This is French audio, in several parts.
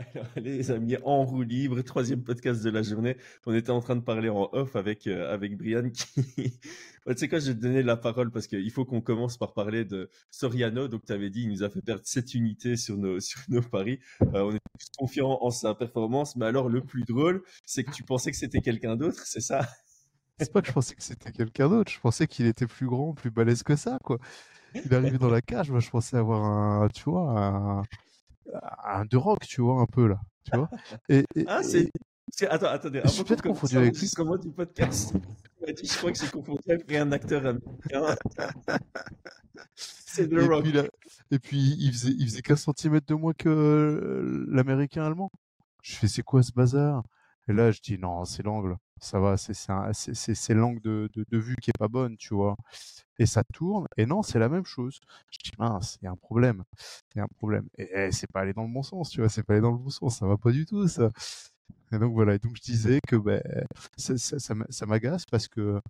Alors, les amis, en roue libre, troisième podcast de la journée. On était en train de parler en off avec, euh, avec Brian tu sais quoi, je vais te donner la parole parce qu'il faut qu'on commence par parler de Soriano. Donc, tu avais dit, il nous a fait perdre 7 unités sur nos, sur nos paris. Euh, on est confiant en sa performance. Mais alors, le plus drôle, c'est que tu pensais que c'était quelqu'un d'autre, c'est ça? C'est pas que je pensais que c'était quelqu'un d'autre. Je pensais qu'il était plus grand, plus balèze que ça, quoi. Il est arrivé dans la cage. Moi, je pensais avoir un, tu vois, un de rock, tu vois, un peu là, tu vois. Et, ah, c'est. Attends, attendez, je suis peut-être confondu avec lui. Comment du podcast? Je crois que j'ai confondu avec un acteur américain. c'est The Rock. Puis et puis, il faisait, il faisait 15 cm de moins que euh, l'américain allemand. Je fais, c'est quoi ce bazar? Et là, je dis, non, c'est l'angle. Ça va, c'est l'angle de, de, de, vue qui est pas bonne, tu vois et ça tourne. Et non, c'est la même chose. Je dis mince, il y a un problème, il y a un problème. Et, c'est pas aller dans le bon sens, tu vois, c'est pas aller dans le bon sens, ça va pas du tout ça. Et donc voilà, et donc je disais que ben ça, ça, ça m'agace parce que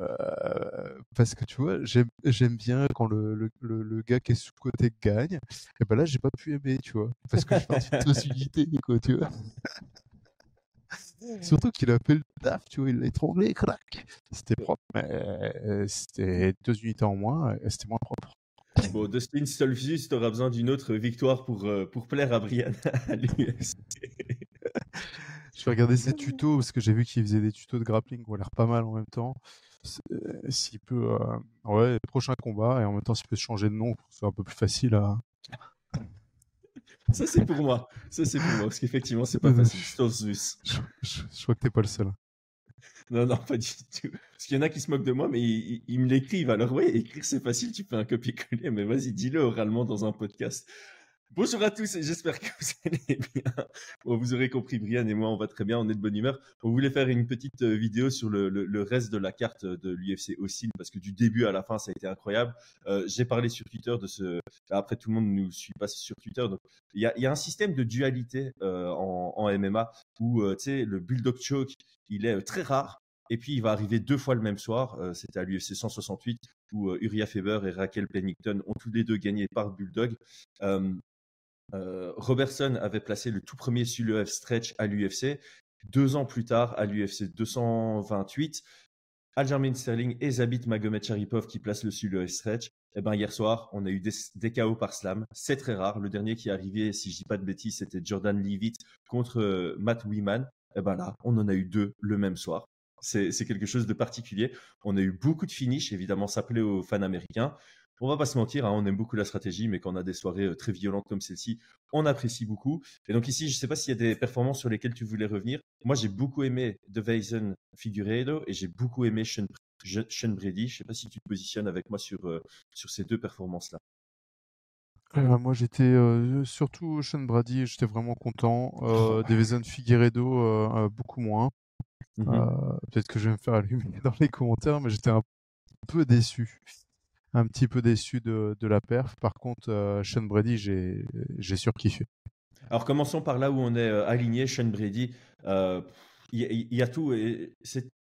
euh, parce que tu vois, j'aime bien quand le, le, le, gars qui est sous côté gagne. Et ben là, j'ai pas pu aimer, tu vois, parce que je suis parti de quoi, tu vois. Surtout qu'il a fait le taf, tu vois, il l'a étranglé, crac. C'était propre, mais euh, c'était deux unités en moins, et c'était moins propre. Bon, Dustin Solfus, tu auras besoin d'une autre victoire pour, euh, pour plaire à Brian à l'UFC. Je vais regarder ses tutos parce que j'ai vu qu'il faisait des tutos de grappling qui ont l'air pas mal en même temps. Euh, s'il peut, ouais, prochain combat et en même temps s'il peut changer de nom pour que ce soit un peu plus facile à, ça, c'est pour moi. Ça, c'est pour moi. Parce qu'effectivement, c'est pas facile. Je, je, je, crois que t'es pas le seul. Non, non, pas du tout. Parce qu'il y en a qui se moquent de moi, mais ils, me l'écrivent. Alors, oui, écrire, c'est facile. Tu fais un copier-coller. Mais vas-y, dis-le oralement dans un podcast. Bonjour à tous j'espère que vous allez bien. vous aurez compris, Brian et moi, on va très bien, on est de bonne humeur. On voulait faire une petite euh, vidéo sur le, reste de la carte de l'UFC Austin parce que du début à la fin, ça a été incroyable. Euh, j'ai parlé sur Twitter de ce. Après, tout le monde nous suit pas sur Twitter, il y a, un système de dualité euh, en, MMA où tu sais le bulldog choke, il est très rare. Et puis il va arriver deux fois le même soir. C'était à l'UFC 168 où Uriah Faber et Raquel Pennington ont tous les deux gagné par bulldog. Euh, Robertson avait placé le tout premier Suliev stretch à l'UFC. Deux ans plus tard, à l'UFC 228, Aljamain Sterling et Zabit Magomed Sharipov qui placent le Suliev stretch. Et eh ben hier soir, on a eu des, KO par slam. C'est très rare. Le dernier qui est arrivé, si je dis pas de bêtises, c'était Jordan Leavitt contre euh, Matt Wiman. Eh ben là, on en a eu deux le même soir. C'est quelque chose de particulier. On a eu beaucoup de finish, évidemment, ça plaît aux fans américains on va pas se mentir, hein, on aime beaucoup la stratégie, mais quand on a des soirées euh, très violentes comme celle-ci, on apprécie beaucoup. Et donc ici, je ne sais pas s'il y a des performances sur lesquelles tu voulais revenir. Moi, j'ai beaucoup aimé De Weizen Figueiredo et j'ai beaucoup aimé Sean, Brady. Je ne sais pas si tu te positionnes avec moi sur, euh, sur ces deux performances-là. Euh, moi, j'étais surtout Sean Brady, j'étais vraiment content. Euh, De Figueiredo, beaucoup moins. Mm-hmm. Peut-être que je vais me faire allumer dans les commentaires, mais j'étais un peu déçu un petit peu déçu de, la perf. Par contre, euh, Sean Brady, j'ai, surkiffé. Alors commençons par là où on est euh, aligné. Sean Brady, euh, il y, a tout.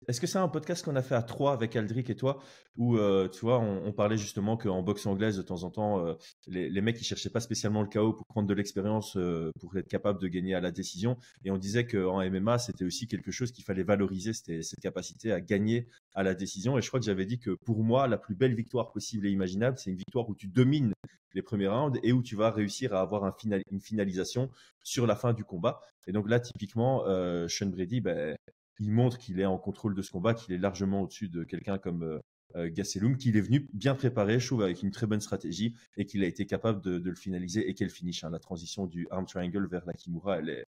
Est-ce que c'est un podcast qu'on a fait à trois avec Aldric et toi, où euh, tu vois, on, parlait justement qu'en boxe anglaise, de temps en temps, euh, les, mecs ils cherchaient pas spécialement le chaos pour prendre de l'expérience, euh, pour être capable de gagner à la décision. Et on disait qu'en MMA, c'était aussi quelque chose qu'il fallait valoriser, c'était cette capacité à gagner à la décision. Et je crois que j'avais dit que pour moi, la plus belle victoire possible et imaginable, c'est une victoire où tu domines les premiers rounds et où tu vas réussir à avoir un une finalisation sur la fin du combat. Et donc là, typiquement, Sean Brady, ben, il montre qu'il est en contrôle de ce combat, qu'il est largement au-dessus de quelqu'un comme euh, euh qu'il est venu bien préparé, je trouve, avec une très bonne stratégie et qu'il a été capable de, le finaliser et qu'elle finish. Hein. La transition du arm triangle vers la Kimura, elle est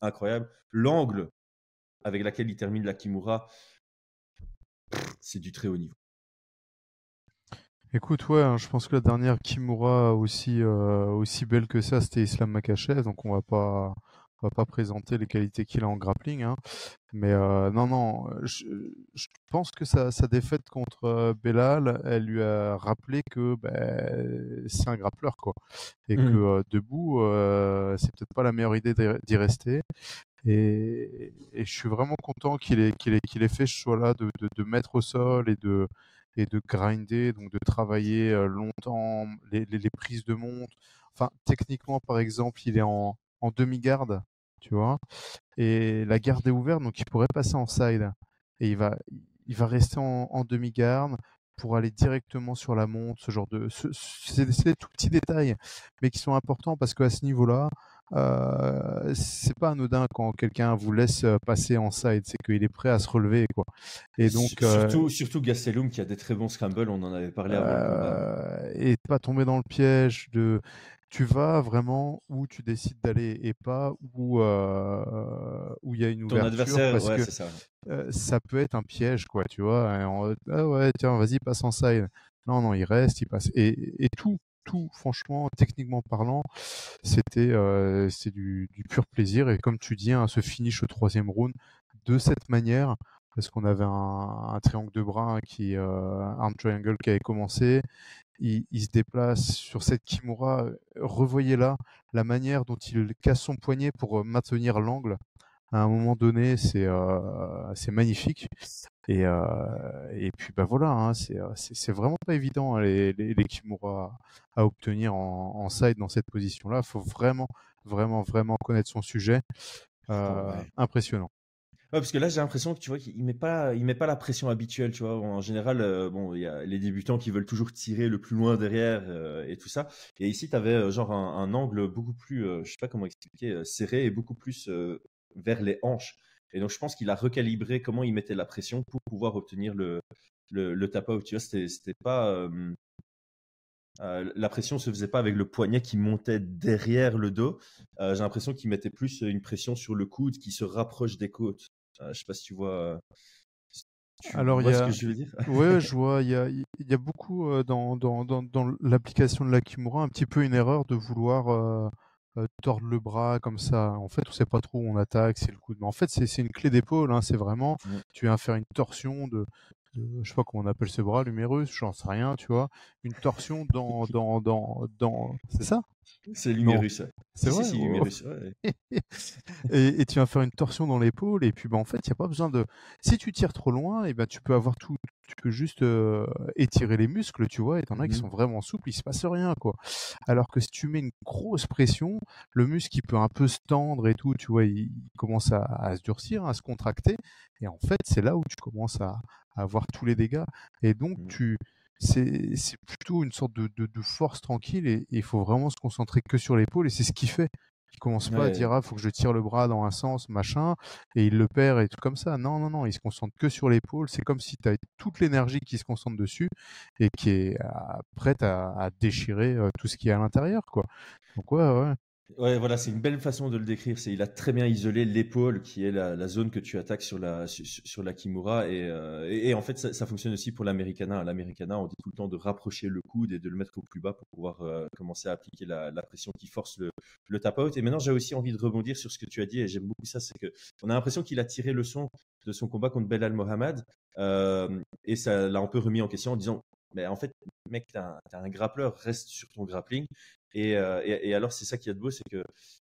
incroyable. L'angle avec lequel il termine la Kimura, c'est du très haut niveau. Écoute, ouais, hein, je pense que la dernière Kimura aussi euh, aussi belle que ça, c'était Islam Makachev, donc on va pas on va pas présenter les qualités qu'il a en grappling, hein. mais euh, non, non, je, pense que sa, sa défaite contre euh, Belal, elle lui a rappelé que ben, c'est un grappleur, quoi, et que mmh. euh, debout, c'est peut-être pas la meilleure idée d'y rester. Et, et, je suis vraiment content qu'il ait, qu'il ait, qu'il ait fait ce choix-là de, de, de, mettre au sol et de, et de grinder, donc de travailler longtemps les, les, les prises de monte. Enfin, techniquement, par exemple, il est en, en demi-garde, tu vois? Et la garde est ouverte, donc il pourrait passer en side. Et il va, il va rester en, demi-garde pour aller directement sur la montre, ce genre de... C'est des tout petits détails, mais qui sont importants parce qu'à ce niveau-là, euh, c'est pas anodin quand quelqu'un vous laisse euh, passer en side, c'est qu'il est prêt à se relever, quoi. Et donc surtout, euh, surtout Gastelum qui a des très bons scrambles, on en avait parlé avant. Euh, et pas tomber dans le piège de tu vas vraiment où tu décides d'aller et pas où euh, où il y a une ouverture. Ton adversaire, parce que ça. Euh, ça. peut être un piège, quoi, tu vois. ah ouais, tiens, vas-y, passe en side. Non, non, il reste, il passe. Et, et tout, tout, franchement, techniquement parlant, c'était euh, c'est du, du, pur plaisir. Et comme tu dis, hein, ce finish au troisième round de cette manière, parce qu'on avait un, un, triangle de bras qui euh, un triangle qui avait commencé il, se déplace sur cette Kimura. Revoyez là la manière dont il casse son poignet pour euh, maintenir l'angle. À un moment donné, c'est euh, magnifique. Et, euh, et puis bah voilà, hein, c'est vraiment pas évident hein, les, les, Kimura à obtenir en, en side dans cette position-là. Il faut vraiment, vraiment, vraiment connaître son sujet. Euh, Impressionnant. Parce que là, j'ai l'impression que tu vois qu'il met pas, il met pas la pression habituelle, tu vois. En général, euh, bon, il y a les débutants qui veulent toujours tirer le plus loin derrière euh, et tout ça. Et ici, tu avais euh, genre un, angle beaucoup plus, je sais pas comment expliquer, serré et beaucoup plus vers les hanches. Et donc, je pense qu'il a recalibré comment il mettait la pression pour pouvoir obtenir le le, le tap out. Tu vois, c'était pas la pression se faisait pas avec le poignet qui montait derrière le dos. j'ai l'impression qu'il mettait plus une pression sur le coude qui se rapproche des côtes. Euh, je sais pas si tu vois. Alors, il y a... ce que je veux dire Ouais, je vois. Il y a, il y a beaucoup euh, dans, dans, dans, dans l'application de la Kimura un petit peu une erreur de vouloir euh, tordre le bras comme ça. En fait, on sait pas trop où on attaque, c'est le coup de. Mais en fait, c'est une clé d'épaule. Hein, c'est vraiment, tu viens faire une torsion de, je sais pas comment on appelle ce bras, l'humérus, j'en sais rien, tu vois, une torsion dans, dans, dans, dans, c'est ça? C'est l'humérus. C'est vrai? et, et, tu vas faire une torsion dans l'épaule, et puis bah, en fait, il n'y a pas besoin de. Si tu tires trop loin, et ben tu peux avoir tout, tu peux juste euh, étirer les muscles, tu vois, et t'en as qui mmh sont vraiment souples, il se passe rien, quoi. Alors que si tu mets une grosse pression, le muscle il peut un peu se tendre et tout, tu vois, il, commence à, à, se durcir, à se contracter, et en fait, c'est là où tu commences à, à avoir tous les dégâts. Et donc, mmh. tu, c'est, c'est plutôt une sorte de, de, de force tranquille et il faut vraiment se concentrer que sur l'épaule et c'est ce qu'il fait. Il commence pas à dire ah faut que je tire le bras dans un sens machin et il le perd et tout comme ça. Non non non, il se concentre que sur l'épaule. C'est comme si tu toute l'énergie qui se concentre dessus et qui est prête à, à déchirer tout ce qui est à l'intérieur quoi. Donc ouais ouais. Ouais, voilà, c'est une belle façon de le décrire. C'est il a très bien isolé l'épaule, qui est la, zone que tu attaques sur la sur, la kimura, euh, et, et, en fait ça, fonctionne aussi pour l'americana. L'americana, on dit tout le temps de rapprocher le coude et de le mettre au plus bas pour pouvoir euh, commencer à appliquer la, la, pression qui force le, le tap out. Et maintenant, j'ai aussi envie de rebondir sur ce que tu as dit, et j'aime beaucoup ça, c'est que on a l'impression qu'il a tiré le son de son combat contre Belal Mohamed, euh, et ça l'a un peu remis en question en disant mais en fait, mec, t'as un, un grappleur, reste sur ton grappling. Euh, et, alors, c'est ça qui est de beau, c'est que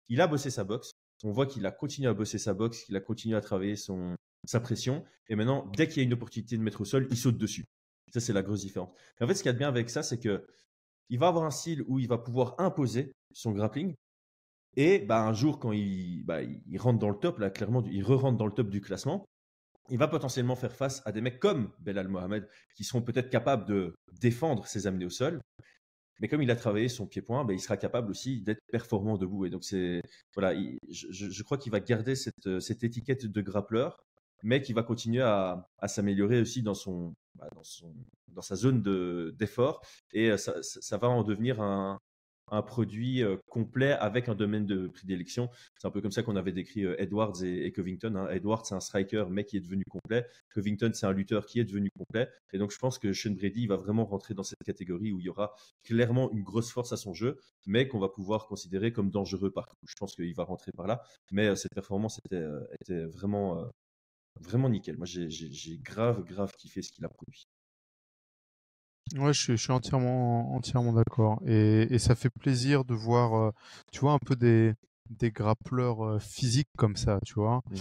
il a bossé sa boxe. On voit qu'il a continué à bosser sa boxe, qu'il a continué à travailler son, sa pression. Et maintenant, dès qu'il y a une opportunité de mettre au sol, il saute dessus. Ça, c'est la grosse différence. en fait, ce qu'il y a de bien avec ça, c'est que il va avoir un style où il va pouvoir imposer son grappling. Et bah, un jour, quand il, bah, il rentre dans le top, là, clairement, il re-rentre dans le top du classement, il va potentiellement faire face à des mecs comme Belal Mohamed qui seront peut-être capables de défendre ses amenés au sol. Mais comme il a travaillé son pied-point, ben, il sera capable aussi d'être performant debout. Et donc, c'est voilà, je, crois qu'il va garder cette, cette, étiquette de grappleur, mais qu'il va continuer à, s'améliorer aussi dans son, bah, dans sa zone d'effort. et ça, ça, va en devenir un, un produit euh, complet avec un domaine de prédilection. C'est un peu comme ça qu'on avait décrit euh, Edwards et, Covington. Hein. Edwards, c'est un striker, mais qui est devenu complet. Covington, c'est un lutteur qui est devenu complet. Et donc, je pense que Sean Brady va vraiment rentrer dans cette catégorie où il y aura clairement une grosse force à son jeu, mais qu'on va pouvoir considérer comme dangereux partout. Je pense qu'il va rentrer par là. Mais euh, cette performance était, était vraiment, vraiment nickel. Moi, j'ai grave, grave kiffé ce qu'il a produit. Ouais, je suis, je suis entièrement, entièrement d'accord. Et, et ça fait plaisir de voir, euh, tu vois, un peu des, des grappleurs euh, physiques comme ça, tu vois. Mmh.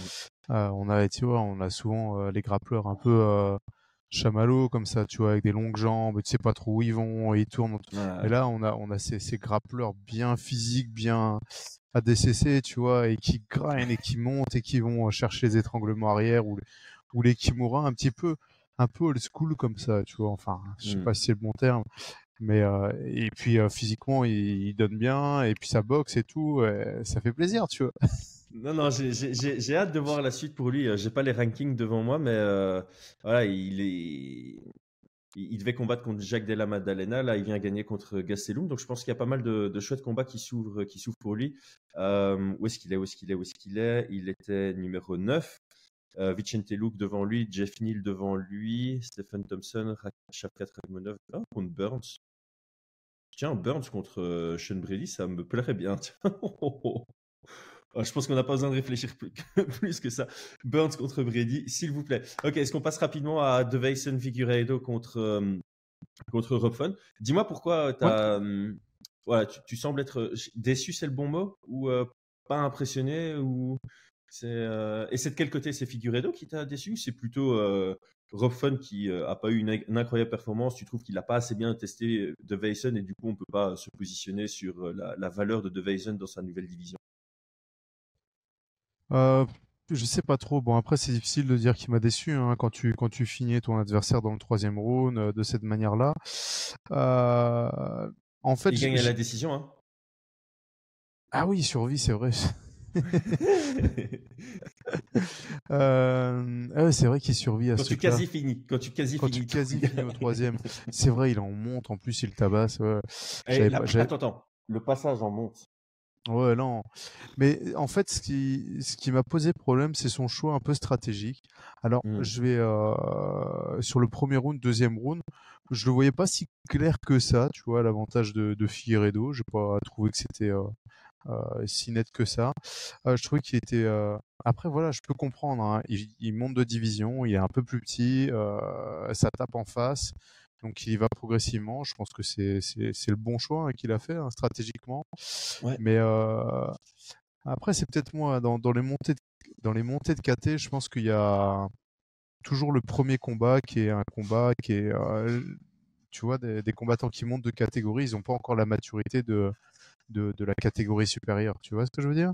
Euh, on a, tu vois, on a souvent les grappleurs un peu chamallows comme ça, tu vois, avec des longues jambes, tu sais pas trop où ils vont, et ils tournent. Et là, on a, on a ces, ces grappleurs bien physiques, bien ADCC, tu vois, et qui grind et qui montent et qui vont chercher les étranglements arrière ou, ou les kimura un petit peu, un peu old school comme ça, tu vois. Enfin, je sais Mm. pas si c'est le bon terme. Mais euh, et puis euh, physiquement il, il donne bien et puis ça boxe et tout ça fait plaisir tu vois Non, non, j'ai- j'ai j'ai- j'ai hâte de voir la suite pour lui. Euh, J'ai pas les rankings devant moi, mais euh, voilà, il est. Il il devait combattre contre Jacques Della Maddalena. Là, il vient gagner contre Gastelum. Donc, je pense qu'il y a pas mal de, de chouettes combats qui s'ouvrent qui s'ouvrent pour lui. Euh, où est-ce qu'il est Où est-ce qu'il est Où est-ce qu'il est? Il était numéro 9. Euh, Vicente Luke devant lui, Jeff Neal devant lui, Stephen Thompson, Shafkat Rakhmonov oh, contre Burns. Tiens, Burns contre Sean Brady, ça me plairait bien. tiens. Ah, je pense qu'on n'a pas besoin de réfléchir plus, plus que ça. Burns contre Brady, s'il vous plaît. Ok, est-ce qu'on passe rapidement à Deveyson Figueiredo contre, euh, contre Rob Fun Dis-moi pourquoi t'as, euh, voilà, tu, tu sembles être déçu, c'est le bon mot? Ou euh, pas impressionné ou euh, Et c'est de quel côté? C'est Figueiredo qui t'a déçu c'est plutôt euh, Rob Fun qui euh, a pas eu une, une incroyable performance? Tu trouves qu'il n'a pas assez bien testé Deveyson et du coup on peut pas se positionner sur euh, la, la valeur de Deveyson dans sa nouvelle division? Euh, je sais pas trop. Bon, après, c'est difficile de dire qu'il m'a déçu hein, quand tu quand tu finis ton adversaire dans le troisième round euh, de cette manière-là. Euh, en fait, Il gagne à la décision. Hein ah oui, survie, c'est vrai. Euh, ah ouais, c'est vrai qu'il survit à quand ce tu truc-là. quasi finis. Quand tu quasi Quand finis. tu quasi finis au troisième, c'est vrai, il en monte. En plus, il tabasse. Ouais. La- pas- Attends, attends. Le passage en monte. Ouais, non. Mais en fait, ce qui, ce qui m'a posé problème, c'est son choix un peu stratégique. Alors, Mm. je vais euh, sur le premier round, deuxième round, je le voyais pas si clair que ça, tu vois, l'avantage de, de Figueiredo. J'ai pas trouvé que c'était euh, si net que ça. Euh, je trouvais qu'il était. euh, Après, voilà, je peux comprendre. hein. Il, il monte de division, il est un peu plus petit, euh, ça tape en face. Donc il y va progressivement. Je pense que c'est le bon choix hein, qu'il a fait hein, stratégiquement. Ouais. Mais euh, après c'est peut-être moi dans, dans les montées de, dans les montées de KT, je pense qu'il y a toujours le premier combat qui est un combat qui est euh, tu vois des, des combattants qui montent de catégorie, ils n'ont pas encore la maturité de, de la catégorie supérieure. Tu vois ce que je veux dire?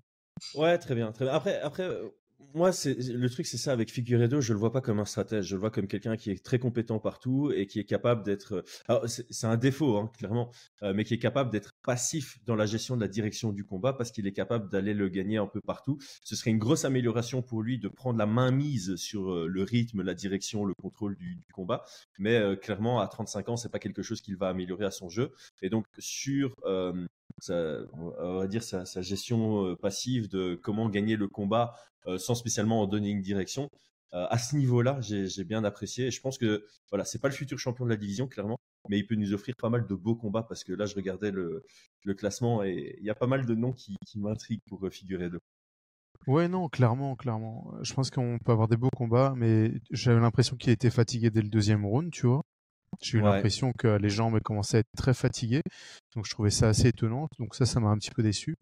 Ouais, très bien, très bien. Après, après, euh, moi, c'est le truc, c'est ça avec Figueiredo, je le vois pas comme un stratège, je le vois comme quelqu'un qui est très compétent partout et qui est capable d'être. Alors, c'est un défaut, hein, clairement, euh, mais qui est capable d'être passif dans la gestion de la direction du combat parce qu'il est capable d'aller le gagner un peu partout. Ce serait une grosse amélioration pour lui de prendre la main mise sur euh, le rythme, la direction, le contrôle du, combat. Mais euh, clairement, à 35 ans, c'est pas quelque chose qu'il va améliorer à son jeu. Et donc, sur euh, sa, on va dire sa, gestion euh, passive de comment gagner le combat euh, sans spécialement en donner une direction. Euh, à ce niveau-là, j'ai bien apprécié. Je pense que voilà, c'est pas le futur champion de la division clairement, mais il peut nous offrir pas mal de beaux combats parce que là, je regardais le, classement et il y a pas mal de noms qui, qui m'intriguent pour euh, figurer deux. Ouais, non, clairement, clairement. Je pense qu'on peut avoir des beaux combats, mais j'avais l'impression qu'il était fatigué dès le deuxième round, tu vois. J'ai eu Ouais. l'impression que les jambes commençaient à être très fatiguées, donc je trouvais ça assez étonnant. Donc ça, ça m'a un petit peu déçu.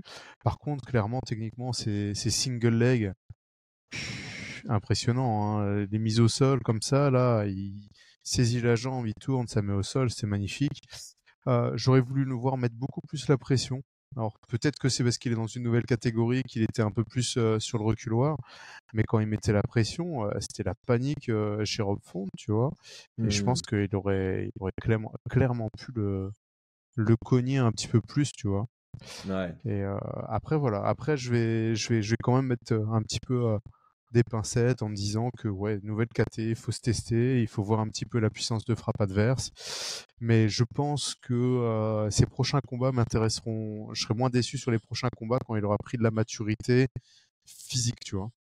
Par contre, clairement, techniquement, c'est c'est single leg, impressionnant. Hein. Les mises au sol comme ça, là, il saisit la jambe, il tourne, ça met au sol, c'est magnifique. Euh, J'aurais voulu le voir mettre beaucoup plus la pression. Alors peut-être que c'est parce qu'il est dans une nouvelle catégorie qu'il était un peu plus euh, sur le reculoir, mais quand il mettait la pression, euh, c'était la panique euh, chez Rob Font, tu vois. Et je pense qu'il aurait, il aurait clairement, clairement pu le, le cogner un petit peu plus, tu vois. Ouais. Et après voilà, après je vais, je vais, je vais quand même mettre un petit peu des pincettes en me disant que ouais, nouvelle KT, il faut se tester, il faut voir un petit peu la puissance de frappe adverse. Mais je pense que euh, ces prochains combats m'intéresseront. Je serai moins déçu sur les prochains combats quand il aura pris de la maturité physique, tu vois.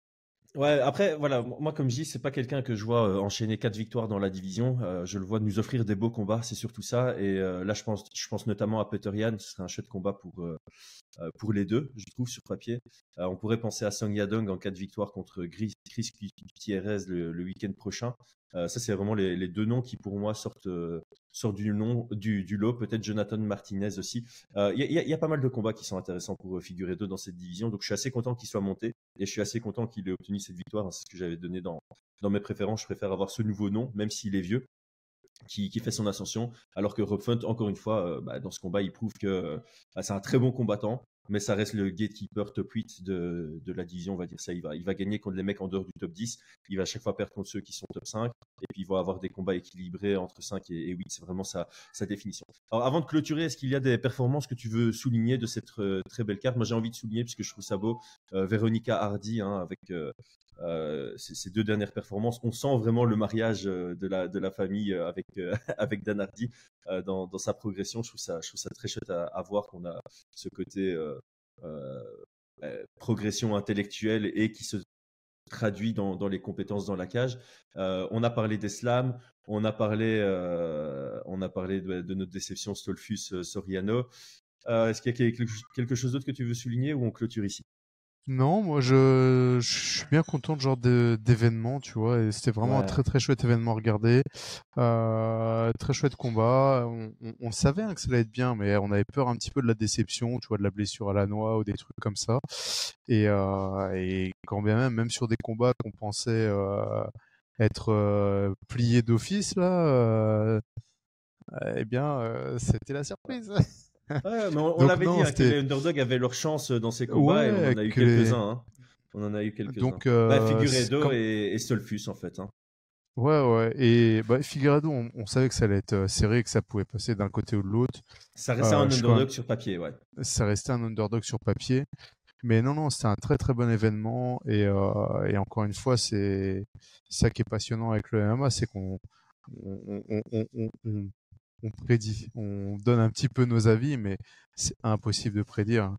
Ouais, après, voilà, moi, comme je dis, c'est pas quelqu'un que je vois euh, enchaîner quatre victoires dans la division. Euh, je le vois nous offrir des beaux combats, c'est surtout ça. Et euh, là, je pense, je pense notamment à Peter Yan, ce serait un chouette combat pour, pour les deux, je trouve, sur papier. On pourrait penser à Song Yadong en quatre victoires contre Chris, Chris le week-end prochain. Ça, c'est vraiment les, deux noms qui, pour moi, sortent, sortent du, lot. Peut-être Jonathan Martinez aussi. Il y, y, a pas mal de combats qui sont intéressants pour figurer deux dans cette division. Donc, je suis assez content qu'il soit monté et je suis assez content qu'il ait obtenu cette victoire. C'est ce que j'avais donné dans, dans mes préférences. Je préfère avoir ce nouveau nom, même s'il est vieux qui, fait son ascension, alors que Rob Font, encore une fois, euh, bah, dans ce combat, il prouve que bah, c'est un très bon combattant, mais ça reste le gatekeeper top 8 de, de, la division, on va dire ça. Il va, il va gagner contre les mecs en dehors du top 10, il va à chaque fois perdre contre ceux qui sont top 5, et puis il va avoir des combats équilibrés entre 5 et, 8, c'est vraiment sa, définition. Alors avant de clôturer, est-ce qu'il y a des performances que tu veux souligner de cette euh, très belle carte? Moi j'ai envie de souligner, puisque je trouve ça beau, euh, Véronica Hardy, hein, avec euh, ces, deux dernières performances, on sent vraiment le mariage euh, de la, famille euh, avec, Dan Hardy dans, sa progression. Je trouve ça, je trouve ça très chouette à, voir qu'on a ce côté progression intellectuelle et qui se traduit dans, les compétences dans la cage. on a parlé des slams, on a parlé, on a parlé de, de notre déception Stolfus Soriano. Est-ce qu'il y a quelque chose d'autre que tu veux souligner ou on clôture ici? Non, moi je, je suis bien content de genre d'événement, tu vois, et c'était vraiment un très très chouette événement à regarder, euh, très chouette combat. On, on, savait hein, que ça allait être bien, mais on avait peur un petit peu de la déception, tu vois, de la blessure à la noix ou des trucs comme ça. Et, euh, et quand bien même, même sur des combats qu'on pensait euh, être euh, pliés d'office là, euh, eh bien, euh, c'était la surprise. on, avait dit hein, que les underdogs avaient leur chance dans ces combats et on en a eu quelques-uns. Hein. On en a eu quelques-uns. Donc, euh, bah, Figueredo et, Stolfus en fait. Hein. Ouais, ouais. Et bah, Figueredo, on, savait que ça allait être euh, serré, que ça pouvait passer d'un côté ou de l'autre. Ça restait un euh, underdog sur papier, ouais. Ça restait un underdog sur papier. Mais non, non, c'était un très très bon événement. Et, et encore une fois, c'est ça qui est passionnant avec le MMA, c'est qu'on on, on, on prédit, on donne un petit peu nos avis, mais c'est impossible de prédire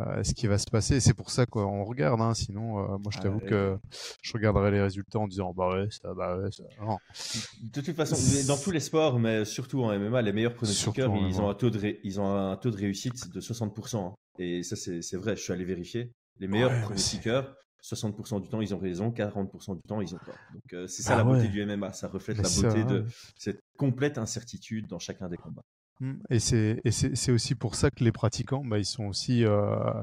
euh, ce qui va se passer. C'est pour ça qu'on regarde. Hein. Sinon, euh, moi, je t'avoue que je regarderai les résultats en disant bah ouais, ça, bah ouais, ça. De toute façon, dans tous les sports, mais surtout en MMA, les meilleurs pronostiqueurs, ils ont un taux de ils ont un taux de réussite de 60%. Hein. Et ça, c'est vrai. Je suis allé vérifier. Les meilleurs pronostiqueurs, 60% du temps, ils ont raison, 40% du temps, ils ont tort. Donc, euh, c'est ça ah la beauté du MMA. Ça reflète la beauté de cette complète incertitude dans chacun des combats. Mmh, et c'est aussi pour ça que les pratiquants, bah, ils sont aussi, euh,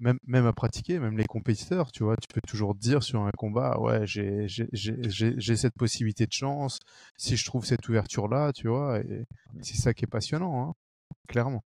même, même à pratiquer, même les compétiteurs, tu vois, tu peux toujours dire sur un combat, ouais, j'ai cette possibilité de chance, si je trouve cette ouverture-là, tu vois, et c'est ça qui est passionnant, hein, clairement.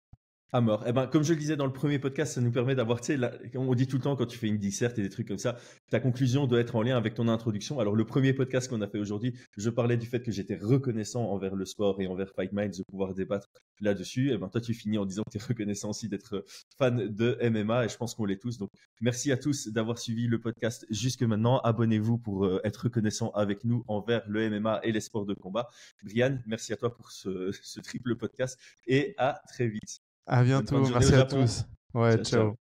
À mort. Eh ben, comme je le disais dans le premier podcast, ça nous permet d'avoir, tu sais, on dit tout le temps quand tu fais une disserte et des trucs comme ça, ta conclusion doit être en lien avec ton introduction. Alors, le premier podcast qu'on a fait aujourd'hui, je parlais du fait que j'étais reconnaissant envers le sport et envers Fight Minds de pouvoir débattre là-dessus. Eh ben, toi, tu finis en disant que tu es reconnaissant aussi d'être fan de MMA et je pense qu'on l'est tous. Donc, merci à tous d'avoir suivi le podcast jusque maintenant. Abonnez-vous pour euh, être reconnaissant avec nous envers le MMA et les sports de combat. Brian, merci à toi pour ce triple podcast et à très vite. À bientôt, merci à tous. Ouais, ciao.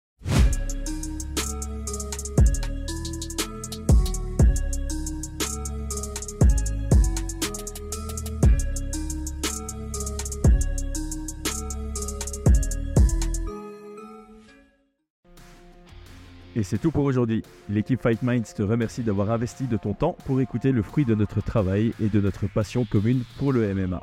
Et c'est tout pour aujourd'hui. L'équipe Fight Minds te remercie d'avoir investi de ton temps pour écouter le fruit de notre travail et de notre passion commune pour le MMA.